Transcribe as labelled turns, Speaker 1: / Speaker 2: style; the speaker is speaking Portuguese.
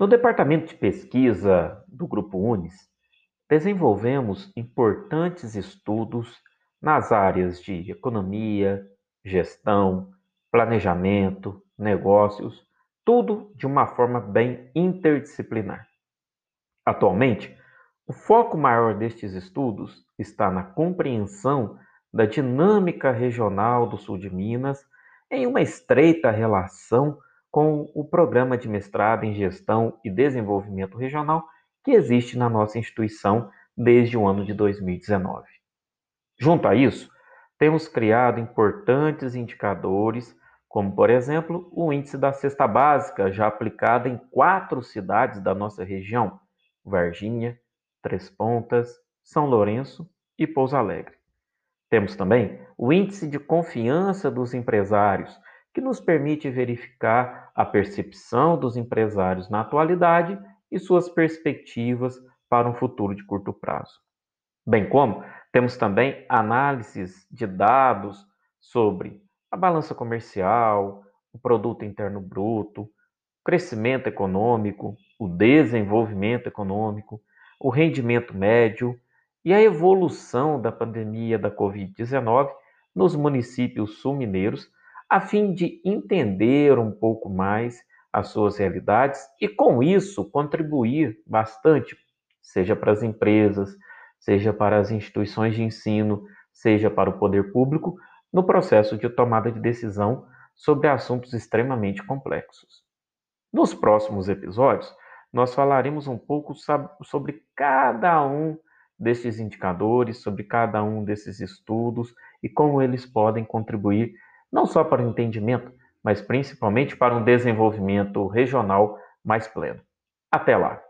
Speaker 1: No departamento de pesquisa do Grupo Unis, desenvolvemos importantes estudos nas áreas de economia, gestão, planejamento, negócios, tudo de uma forma bem interdisciplinar. Atualmente, o foco maior destes estudos está na compreensão da dinâmica regional do sul de Minas em uma estreita relação com o programa de mestrado em Gestão e Desenvolvimento Regional que existe na nossa instituição desde o ano de 2019. Junto a isso, temos criado importantes indicadores, como, por exemplo, o índice da cesta básica, já aplicado em quatro cidades da nossa região: Varginha, Três Pontas, São Lourenço e Pouso Alegre. Temos também o índice de confiança dos empresários, que nos permite verificar a percepção dos empresários na atualidade e suas perspectivas para um futuro de curto prazo. Bem como temos também análises de dados sobre a balança comercial, o produto interno bruto, o crescimento econômico, o desenvolvimento econômico, o rendimento médio e a evolução da pandemia da Covid-19 nos municípios sul-mineiros, a fim de entender um pouco mais as suas realidades e, com isso, contribuir bastante, seja para as empresas, seja para as instituições de ensino, seja para o poder público, no processo de tomada de decisão sobre assuntos extremamente complexos. Nos próximos episódios, nós falaremos um pouco sobre cada um desses indicadores, sobre cada um desses estudos e como eles podem contribuir não só para o entendimento, mas principalmente para um desenvolvimento regional mais pleno. Até lá!